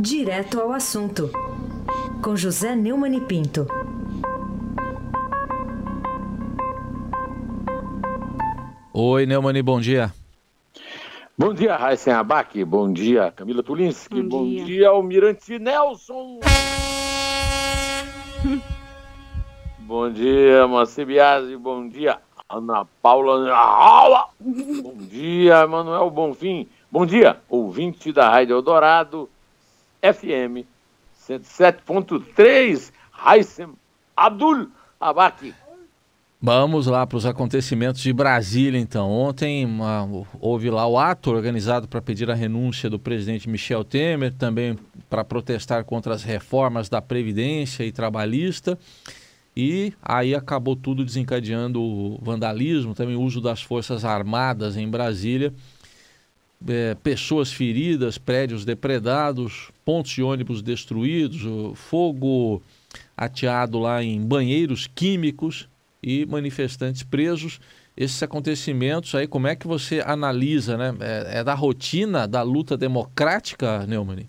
Direto ao assunto, com José Neumann e Pinto. Oi, Neumani, bom dia. Bom dia, Raíssen Abac. Bom dia, Camila Tulinski. Bom, bom dia. dia, Almirante Nelson. bom dia, Marci Biasi. Bom dia, Ana Paula. bom dia, Manuel Bonfim. Bom dia, ouvinte da Rádio Eldorado, FM 107.3, Raíssen Abdul Abac. Vamos lá para os acontecimentos de Brasília, então. Ontem uma, houve lá o ato organizado para pedir a renúncia do presidente Michel Temer, também para protestar contra as reformas da Previdência e Trabalhista. E aí acabou tudo desencadeando o vandalismo, também o uso das Forças Armadas em Brasília. É, pessoas feridas, prédios depredados, pontos de ônibus destruídos, fogo ateado lá em banheiros químicos e manifestantes presos. Esses acontecimentos aí, como é que você analisa, né? É, é da rotina da luta democrática, Neumann?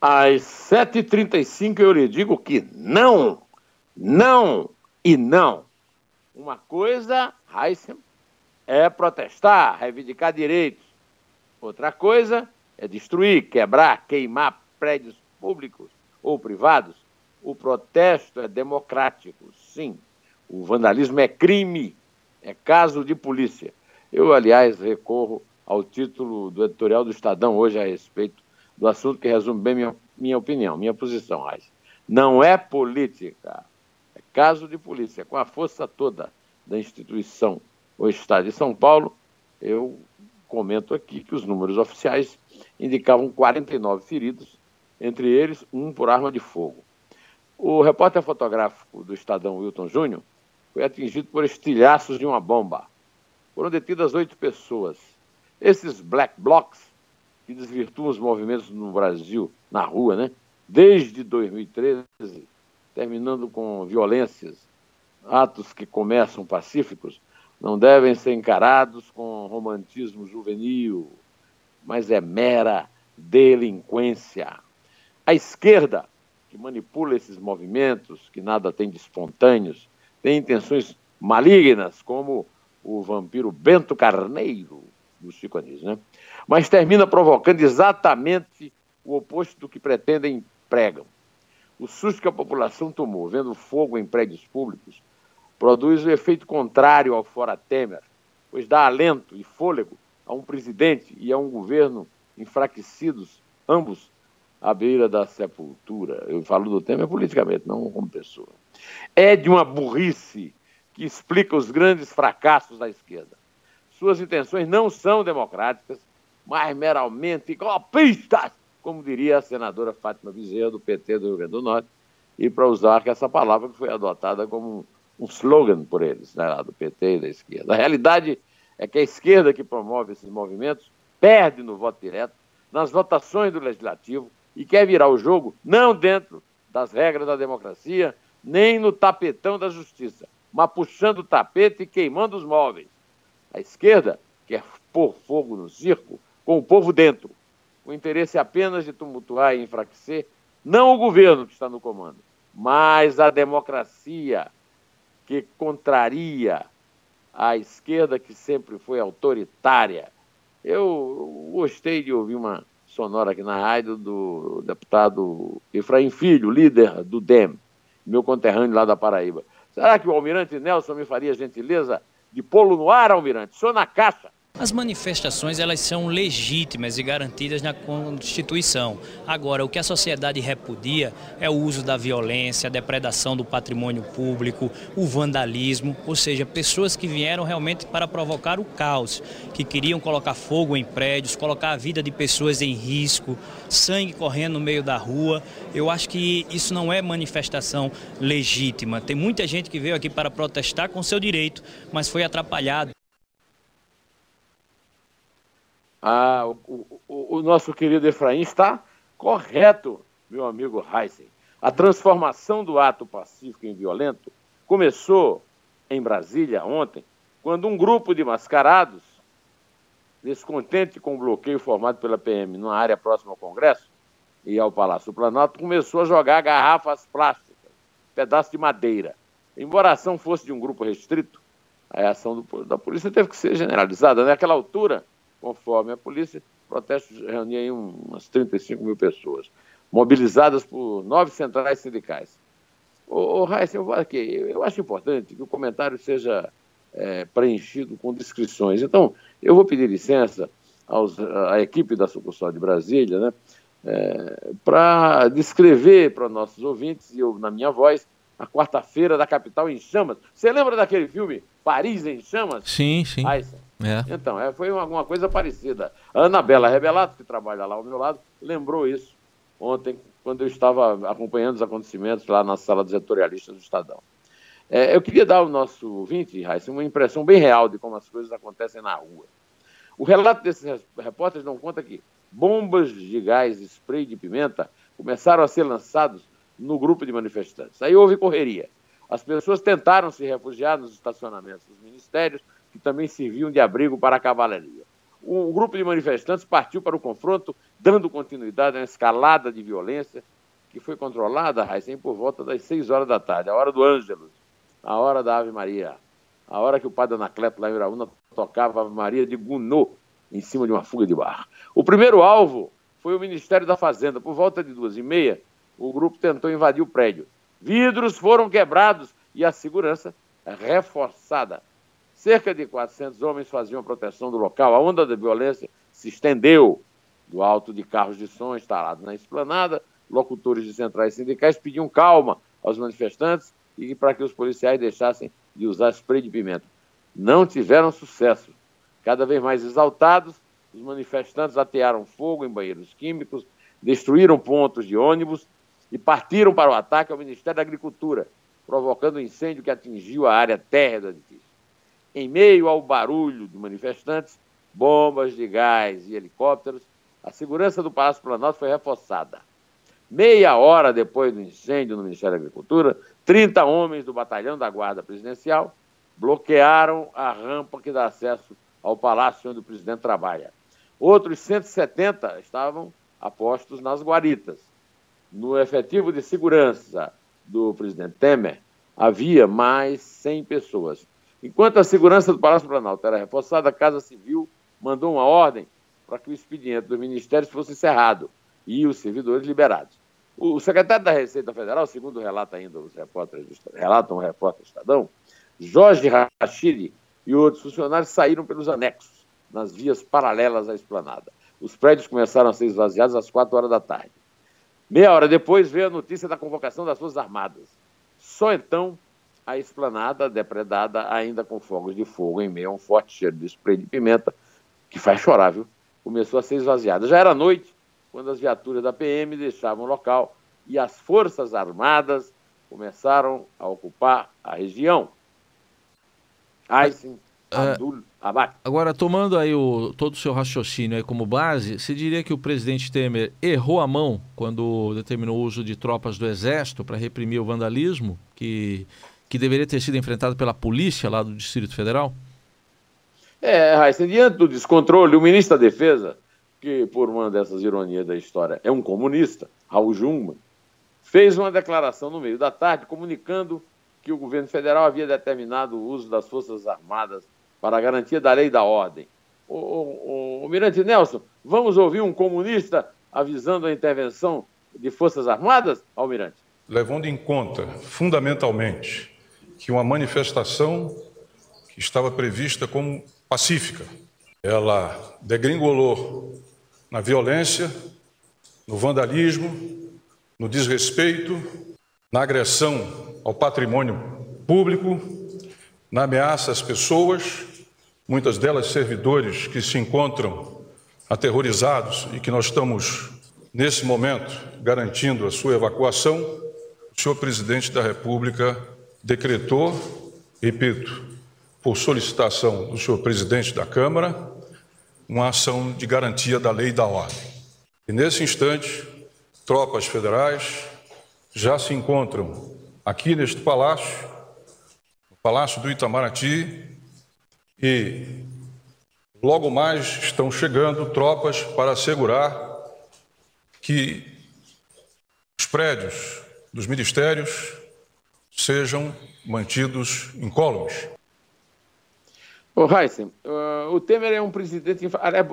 Às 7h35 eu lhe digo que não, não e não. Uma coisa, Heisen, é protestar, reivindicar direitos. Outra coisa é destruir, quebrar, queimar prédios públicos ou privados. O protesto é democrático, sim. O vandalismo é crime, é caso de polícia. Eu, aliás, recorro ao título do editorial do Estadão hoje a respeito do assunto que resume bem minha, minha opinião, minha posição, Raiz. Não é política, é caso de polícia. Com a força toda da instituição, o Estado de São Paulo, eu comento aqui que os números oficiais indicavam 49 feridos, entre eles um por arma de fogo. O repórter fotográfico do Estadão, Wilton Júnior, foi atingido por estilhaços de uma bomba. Foram detidas oito pessoas. Esses black blocs, que desvirtuam os movimentos no Brasil, na rua, né? desde 2013, terminando com violências, atos que começam pacíficos, não devem ser encarados com romantismo juvenil, mas é mera delinquência. A esquerda, que manipula esses movimentos, que nada tem de espontâneos, tem intenções malignas, como o vampiro Bento Carneiro do Chico Anísio, né? Mas termina provocando exatamente o oposto do que pretendem pregam. O susto que a população tomou vendo fogo em prédios públicos produz o efeito contrário ao fora Temer, pois dá alento e fôlego a um presidente e a um governo enfraquecidos, ambos à beira da sepultura. Eu falo do Temer politicamente, não como pessoa é de uma burrice que explica os grandes fracassos da esquerda. Suas intenções não são democráticas, mas meramente golpistas, como diria a senadora Fátima Bezerra, do PT do Rio Grande do Norte, e para usar essa palavra que foi adotada como um slogan por eles, né, lá do PT e da esquerda. A realidade é que a esquerda que promove esses movimentos perde no voto direto, nas votações do legislativo, e quer virar o jogo não dentro das regras da democracia, nem no tapetão da justiça, mas puxando o tapete e queimando os móveis. A esquerda quer pôr fogo no circo com o povo dentro, com interesse apenas de tumultuar e enfraquecer não o governo que está no comando, mas a democracia que contraria a esquerda que sempre foi autoritária. Eu gostei de ouvir uma sonora aqui na rádio do deputado Efraim Filho, líder do DEM, meu conterrâneo lá da Paraíba. Será que o almirante Nelson me faria gentileza de pô-lo no ar, almirante? Sou na caixa. As manifestações elas são legítimas e garantidas na Constituição. Agora, o que a sociedade repudia é o uso da violência, a depredação do patrimônio público, o vandalismo, ou seja, pessoas que vieram realmente para provocar o caos, que queriam colocar fogo em prédios, colocar a vida de pessoas em risco, sangue correndo no meio da rua. Eu acho que isso não é manifestação legítima. Tem muita gente que veio aqui para protestar com seu direito, mas foi atrapalhado. Ah, o, o, o, nosso querido Efraim está correto, meu amigo Heisen. A transformação do ato pacífico em violento começou em Brasília ontem, quando um grupo de mascarados, descontente com o bloqueio formado pela PM numa área próxima ao Congresso, ir ao Palácio Planalto, começou a jogar garrafas plásticas, pedaços de madeira. Embora a ação fosse de um grupo restrito, a ação do, da polícia teve que ser generalizada. Naquela altura, conforme a polícia, protestos reuniam umas 35 mil pessoas, mobilizadas por nove centrais sindicais. Ô, ô Raíssa, eu aqui. Eu acho importante que o comentário seja é, preenchido com descrições. Então, eu vou pedir licença aos, à equipe da sucursal de Brasília, né, é, para descrever para nossos ouvintes, e eu na minha voz, a quarta-feira da capital em chamas. Você lembra daquele filme Paris em Chamas? Sim, sim. É. Então, é, foi alguma coisa parecida. A Anabela Rebelato, que trabalha lá ao meu lado, lembrou isso ontem, quando eu estava acompanhando os acontecimentos lá na sala dos editorialistas do Estadão. É, eu queria dar ao nosso ouvinte, Raíssa, uma impressão bem real de como as coisas acontecem na rua. O relato desses repórteres não conta que bombas de gás e spray de pimenta começaram a ser lançados no grupo de manifestantes. Aí houve correria. As pessoas tentaram se refugiar nos estacionamentos dos ministérios, que também serviam de abrigo para a cavalaria. O grupo de manifestantes partiu para o confronto, dando continuidade uma escalada de violência que foi controlada, Raíssen, por volta das 6 horas da tarde, a hora do Ângelus, a hora da Ave Maria, a hora que o padre Anacleto, lá em Iraúna, tocava a Ave Maria de Gounod, em cima de uma fuga de bar. O primeiro alvo foi o Ministério da Fazenda. Por volta de duas e meia, o grupo tentou invadir o prédio. Vidros foram quebrados e a segurança reforçada. Cerca de 400 homens faziam proteção do local. A onda de violência se estendeu do alto de carros de som instalados na esplanada. Locutores de centrais sindicais pediam calma aos manifestantes e para que os policiais deixassem de usar spray de pimenta. Não tiveram sucesso. Cada vez mais exaltados, os manifestantes atearam fogo em banheiros químicos, destruíram pontos de ônibus e partiram para o ataque ao Ministério da Agricultura, provocando um incêndio que atingiu a área térrea do edifício. Em meio ao barulho de manifestantes, bombas de gás e helicópteros, a segurança do Palácio Planalto foi reforçada. Meia hora depois do incêndio no Ministério da Agricultura, 30 homens do batalhão da Guarda Presidencial bloquearam a rampa que dá acesso ao palácio onde o presidente trabalha. Outros 170 estavam apostos nas guaritas. No efetivo de segurança do presidente Temer, havia mais 100 pessoas. Enquanto a segurança do Palácio Planalto era reforçada, a Casa Civil mandou uma ordem para que o expediente do Ministério fosse encerrado e os servidores liberados. O secretário da Receita Federal, segundo relata ainda os repórteres, relatam o repórter Estadão, Jorge Rachidi, e outros funcionários saíram pelos anexos, nas vias paralelas à esplanada. Os prédios começaram a ser esvaziados às quatro horas da tarde. Meia hora depois veio a notícia da convocação das Forças Armadas. Só então a esplanada, depredada ainda com fogos de fogo em meio a um forte cheiro de spray de pimenta, que faz chorar, viu? Começou a ser esvaziada. Já era noite quando as viaturas da PM deixavam o local e as Forças Armadas começaram a ocupar a região. Aysin Abdul Abad. Agora, tomando aí o, todo o seu raciocínio aí como base, você diria que o presidente Temer errou a mão quando determinou o uso de tropas do Exército para reprimir o vandalismo, que, que deveria ter sido enfrentado pela polícia lá do Distrito Federal? É, Raíssa, diante do descontrole, o ministro da Defesa, que por uma dessas ironias da história é um comunista, Raul Jungmann, fez uma declaração no meio da tarde comunicando que o governo federal havia determinado o uso das Forças Armadas para a garantia da lei e da ordem. O, o, o Mirante Nelson, vamos ouvir um comunista avisando a intervenção de Forças Armadas, Almirante? Levando em conta, fundamentalmente, que uma manifestação que estava prevista como pacífica, ela degringolou na violência, no vandalismo, no desrespeito, na agressão ao patrimônio público, na ameaça às pessoas, muitas delas servidores que se encontram aterrorizados e que nós estamos, nesse momento, garantindo a sua evacuação, o senhor presidente da República decretou, repito, por solicitação do senhor presidente da Câmara, uma ação de garantia da lei e da ordem. E nesse instante, tropas federais já se encontram aqui neste palácio, no Palácio do Itamaraty, e logo mais estão chegando tropas para assegurar que os prédios dos ministérios sejam mantidos incólumes. Ô, Heisen, uh, o Temer é um presidente. É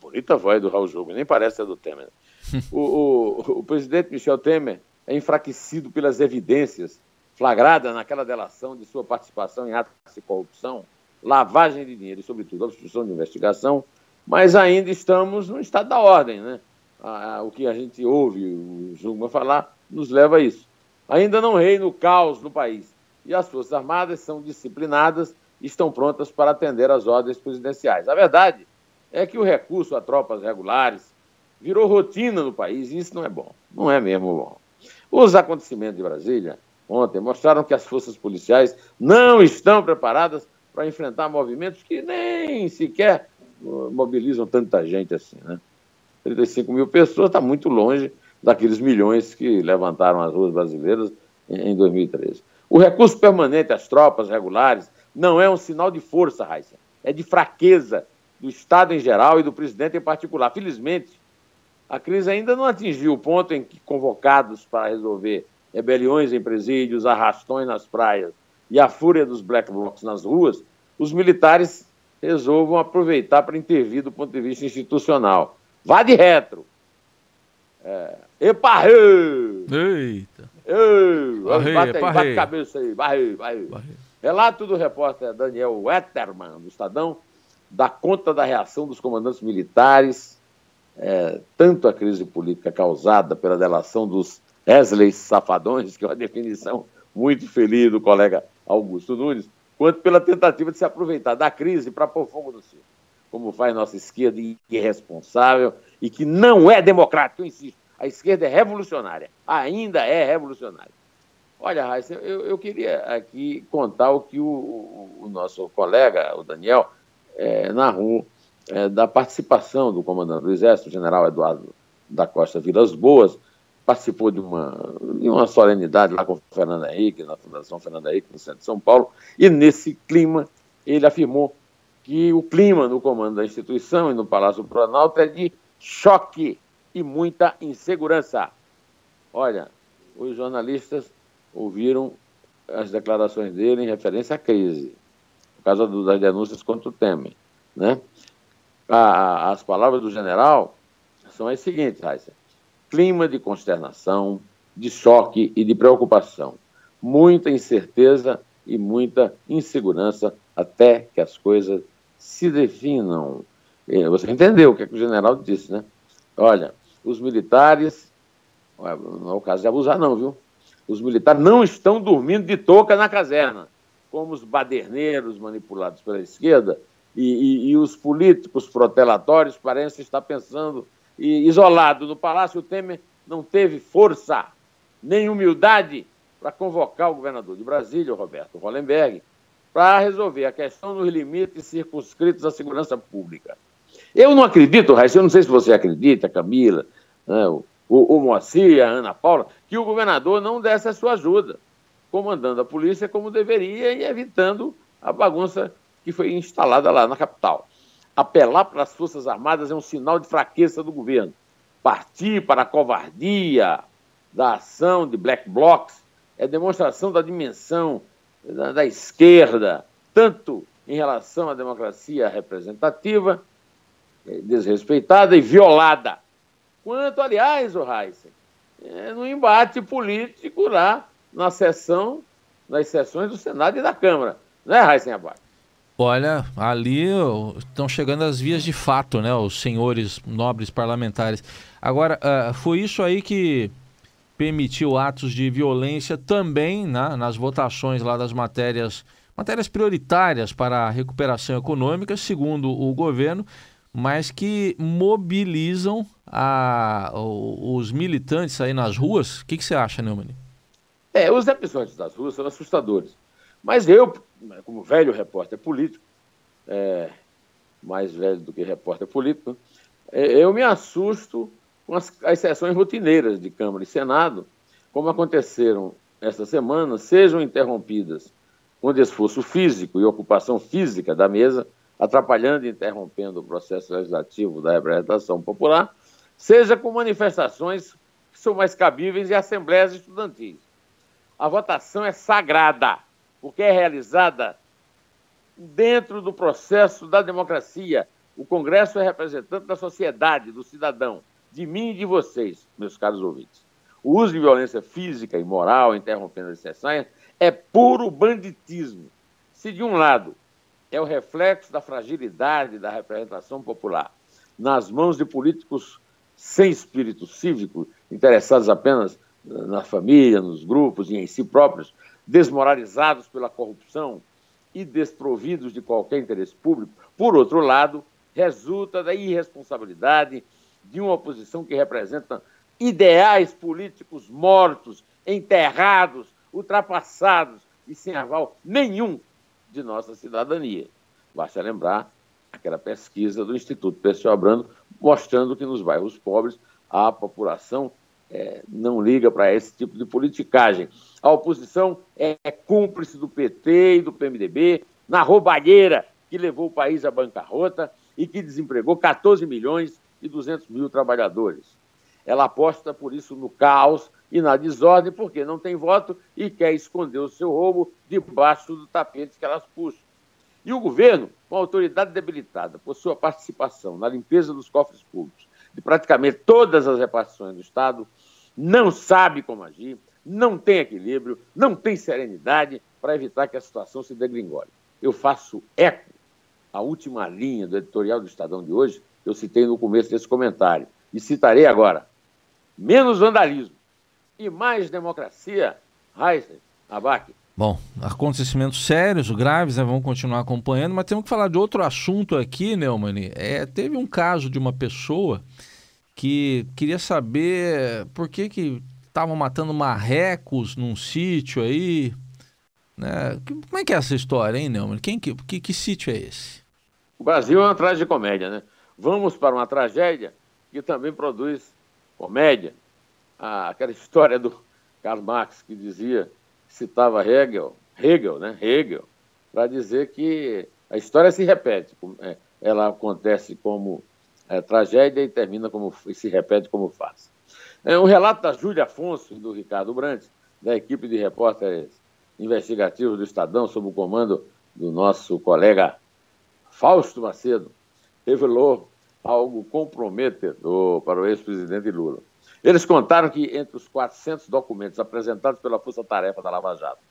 bonita voz do Raul Jogo, nem parece a do Temer. o, o, o presidente Michel Temer é enfraquecido pelas evidências flagradas naquela delação de sua participação em atos de corrupção, lavagem de dinheiro e, sobretudo, obstrução de investigação, mas ainda estamos no estado da ordem, né? Ah, o que a gente ouve o Jungmann falar nos leva a isso. Ainda não reina o caos no país e as Forças Armadas são disciplinadas e estão prontas para atender às ordens presidenciais. A verdade é que o recurso a tropas regulares virou rotina no país e isso não é bom. Não é mesmo bom. Os acontecimentos de Brasília ontem mostraram que as forças policiais não estão preparadas para enfrentar movimentos que nem sequer uh, mobilizam tanta gente assim, né? 35 mil pessoas está muito longe daqueles milhões que levantaram as ruas brasileiras em 2013. O recurso permanente às tropas regulares não é um sinal de força, Raíssa, é de fraqueza do Estado em geral e do presidente em particular. Felizmente, a crise ainda não atingiu o ponto em que convocados para resolver rebeliões em presídios, arrastões nas praias e a fúria dos black blocs nas ruas, os militares resolvam aproveitar para intervir do ponto de vista institucional. Vá de retro. É. Eparrê! Eita! Ei, barrei, bate aí, bate cabeça aí, barrei, barrei. Relato do repórter Daniel Wetterman, do Estadão, dá conta da reação dos comandantes militares, é, tanto a crise política causada pela delação dos Wesley Safadões, que é uma definição muito feliz do colega Augusto Nunes, quanto pela tentativa de se aproveitar da crise para pôr fogo no circo, como faz nossa esquerda irresponsável e que não é democrático, eu insisto. A esquerda é revolucionária, ainda é revolucionária. Olha, Raíssa, eu, eu queria aqui contar o que o, o, nosso colega, o Daniel, é, narrou é, da participação do comandante do Exército, o general Eduardo da Costa Vilas Boas, participou de uma, de uma solenidade lá com Fernando Henrique, na Fundação Fernando Henrique, no centro de São Paulo, e nesse clima ele afirmou que o clima no comando da instituição e no Palácio Planalto é de choque e muita insegurança. Olha, os jornalistas ouviram as declarações dele em referência à crise, por causa das denúncias contra o Temer. Né? as palavras do general são as seguintes, Raíssa clima de consternação, de choque e de preocupação, muita incerteza e muita insegurança até que as coisas se definam. É, você entendeu o que, é que o general disse, né? Olha, os militares, não é o caso de abusar, não, viu? Os militares não estão dormindo de touca na caserna, como os baderneiros manipulados pela esquerda e, e, e os políticos protelatórios parecem estar pensando e isolado no Palácio, o Temer não teve força nem humildade para convocar o governador de Brasília, Roberto Hollenberg, para resolver a questão nos limites circunscritos à segurança pública. Eu não acredito, Raíssa, eu não sei se você acredita, Camila, né, o, o, o Moacir, a Ana Paula, que o governador não desse a sua ajuda, comandando a polícia como deveria e evitando a bagunça que foi instalada lá na capital. Apelar para as Forças Armadas é um sinal de fraqueza do governo. Partir para a covardia da ação de black blocs é demonstração da dimensão da, da esquerda, tanto em relação à democracia representativa, é, desrespeitada e violada, quanto, aliás, o Heisen, é, no embate político lá na sessão, nas sessões do Senado e da Câmara. Não é, Heisen Abac? Olha, ali estão chegando as vias de fato, né? Os senhores nobres parlamentares. Agora, uh, foi isso aí que permitiu atos de violência também né, nas votações lá das matérias, matérias prioritárias para a recuperação econômica, segundo o governo, mas que mobilizam a, os militantes aí nas ruas. O que, que você acha, Neumann? É, os episódios das ruas são assustadores. Mas eu, como velho repórter político, é, mais velho do que repórter político, é, eu me assusto com as, as sessões rotineiras de Câmara e Senado, como aconteceram esta semana, sejam interrompidas com esforço físico e ocupação física da mesa, atrapalhando e interrompendo o processo legislativo da representação popular, seja com manifestações que são mais cabíveis em assembleias estudantis. A votação é sagrada, porque é realizada dentro do processo da democracia. O Congresso é representante da sociedade, do cidadão, de mim e de vocês, meus caros ouvintes. O uso de violência física e moral, interrompendo as sessões, é puro banditismo. Se, de um lado, é o reflexo da fragilidade da representação popular nas mãos de políticos sem espírito cívico, interessados apenas na família, nos grupos e em si próprios, desmoralizados pela corrupção e desprovidos de qualquer interesse público, por outro lado, resulta da irresponsabilidade de uma oposição que representa ideais políticos mortos, enterrados, ultrapassados e sem aval nenhum de nossa cidadania. Basta lembrar aquela pesquisa do Instituto Pessoal Brando mostrando que nos bairros pobres a população é, não liga para esse tipo de politicagem. A oposição é, é cúmplice do PT e do PMDB na roubalheira que levou o país à bancarrota e que desempregou 14 milhões e 200 mil trabalhadores. Ela aposta, por isso, no caos e na desordem, porque não tem voto e quer esconder o seu roubo debaixo do tapete que elas puxam. E o governo, com a autoridade debilitada por sua participação na limpeza dos cofres públicos de praticamente todas as repartições do Estado, não sabe como agir, não tem equilíbrio, não tem serenidade para evitar que a situação se degringole. Eu faço eco à última linha do editorial do Estadão de hoje, eu citei no começo desse comentário, e citarei agora. Menos vandalismo e mais democracia. Heisen, Abac. Bom, acontecimentos sérios, graves, né? vamos continuar acompanhando, mas temos que falar de outro assunto aqui, Neumann. É, teve um caso de uma pessoa que queria saber por que que estavam matando marrecos num sítio aí. Né? Como é que é essa história, hein, Neumann? Quem, que, que, que sítio é esse? O Brasil é uma tragicomédia, né? Vamos para uma tragédia que também produz comédia. Ah, aquela história do Karl Marx que dizia citava Hegel, Hegel, né? Hegel, para dizer que a história se repete, é, ela acontece como é, tragédia e termina como e se repete como farsa. É um relato da Júlia Afonso e do Ricardo Brandt, da equipe de repórteres investigativos do Estadão, sob o comando do nosso colega Fausto Macedo, revelou algo comprometedor para o ex-presidente Lula. Eles contaram que, entre os 400 documentos apresentados pela Força Tarefa da Lava Jato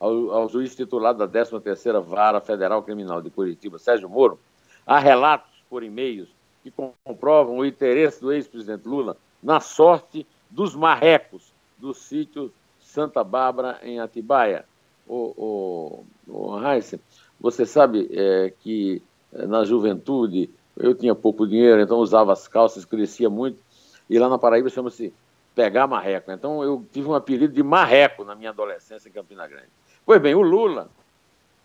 ao, ao juiz titular da 13ª Vara Federal Criminal de Curitiba, Sérgio Moro, há relatos por e-mails que comprovam o interesse do ex-presidente Lula na sorte dos marrecos do sítio Santa Bárbara, em Atibaia. O, o, o Heisen, você sabe é, que é, na juventude eu tinha pouco dinheiro, então usava as calças, crescia muito e lá na Paraíba chama-se pegar marreco. Então eu tive um apelido de marreco na minha adolescência em Campina Grande. Pois bem, o Lula,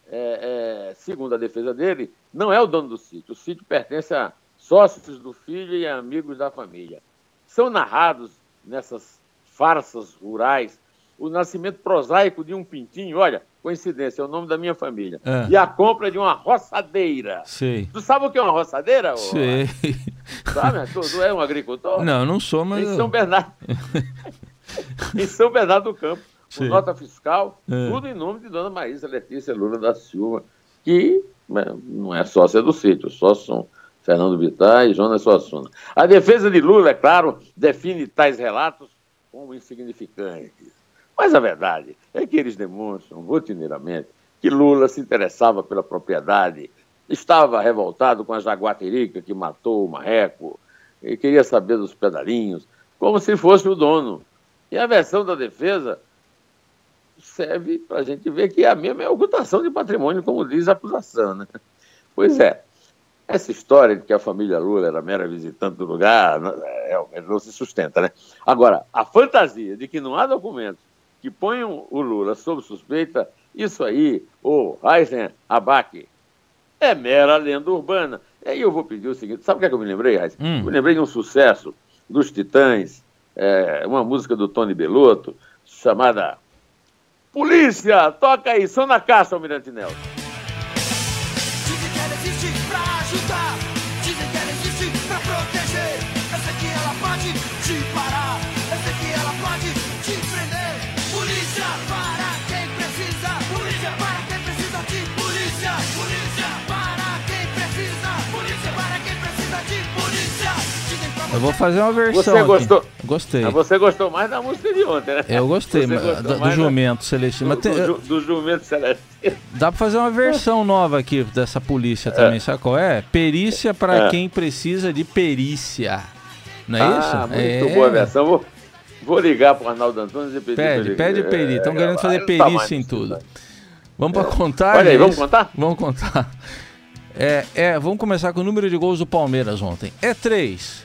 é, é, segundo a defesa dele, não é o dono do sítio. O sítio pertence a sócios do filho e amigos da família. São narrados nessas farsas rurais o nascimento prosaico de um pintinho, olha, coincidência, é o nome da minha família. É. E a compra de uma roçadeira. Sei. Tu sabe o que é uma roçadeira? Sei. Sabe? Tu, tu é um agricultor? Não, não sou, mas. Em São Bernardo. em São Bernardo do Campo, com nota fiscal, é. tudo em nome de Dona Maísa Letícia Lula da Silva, que né, não é sócia do sítio, sócios são Fernando Bittar e Jonas Suassuna. A defesa de Lula, é claro, define tais relatos como insignificantes. Mas a verdade é que eles demonstram rotineiramente que Lula se interessava pela propriedade, estava revoltado com a jaguatirica que matou o marreco, e queria saber dos pedalinhos, como se fosse o dono. E a versão da defesa serve para a gente ver que a mesma é ocultação de patrimônio, como diz a acusação. Né? Pois é, essa história de que a família Lula era mera visitante do lugar realmente é, não se sustenta. Né? Agora, a fantasia de que não há documentos que ponham o Lula sob suspeita, isso aí, o Heisen Abac, é mera lenda urbana. E aí eu vou pedir o seguinte: sabe o que, é que eu me lembrei, Heisen? Hum. Eu me lembrei de um sucesso dos Titãs, é, uma música do Tony Belotto, chamada Polícia, toca aí, som na caça, Almirante Nelson. Eu vou fazer uma versão. Você gostou? Aqui. Gostei. Mas você gostou mais da música de ontem, né? Eu gostei, mas, do, do Jumento Celestino. Do, tem, do, do, Jumento Celestino. Dá pra fazer uma versão nova aqui dessa polícia também, é. sabe qual é? Perícia para é. quem precisa de perícia. Não é ah, isso? Muito é. boa a versão. Vou, vou ligar pro Arnaldo Antunes e pedir. Pede, pede perícia. Estão querendo fazer perícia em tudo. Vamos pra contar? Olha aí, vamos contar? Vamos contar. É, é, vamos começar com o número de gols do Palmeiras ontem. É 3.